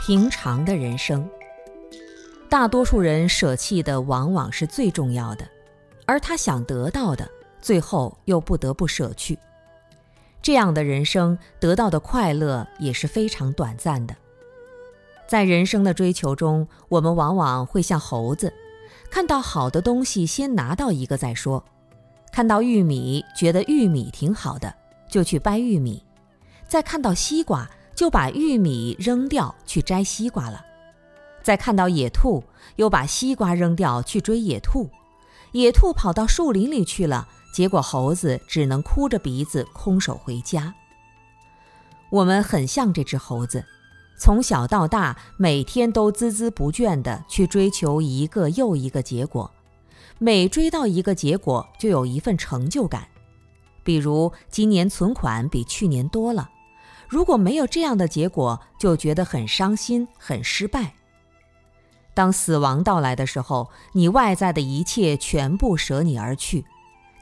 平常的人生，大多数人舍弃的往往是最重要的，而他想得到的，最后又不得不舍去。这样的人生得到的快乐也是非常短暂的。在人生的追求中，我们往往会像猴子，看到好的东西先拿到一个再说。看到玉米，觉得玉米挺好的，就去掰玉米；再看到西瓜，就把玉米扔掉去摘西瓜了；再看到野兔，又把西瓜扔掉去追野兔。野兔跑到树林里去了，结果猴子只能哭着鼻子空手回家。我们很像这只猴子，从小到大每天都孜孜不倦地去追求一个又一个结果。每追到一个结果，就有一份成就感。比如今年存款比去年多了，如果没有这样的结果，就觉得很伤心、很失败。当死亡到来的时候，你外在的一切全部舍你而去，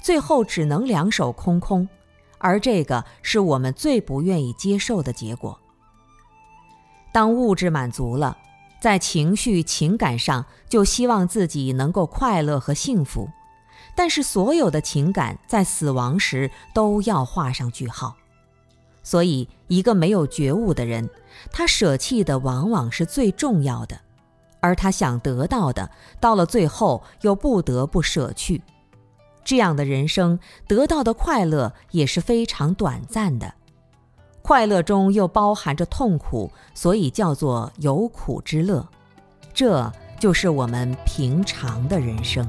最后只能两手空空，而这个是我们最不愿意接受的结果。当物质满足了。在情绪、情感上，就希望自己能够快乐和幸福，但是所有的情感在死亡时都要画上句号。所以，一个没有觉悟的人，他舍弃的往往是最重要的，而他想得到的，到了最后又不得不舍去。这样的人生，得到的快乐也是非常短暂的。快乐中又包含着痛苦，所以叫做有苦之乐。这就是我们平常的人生。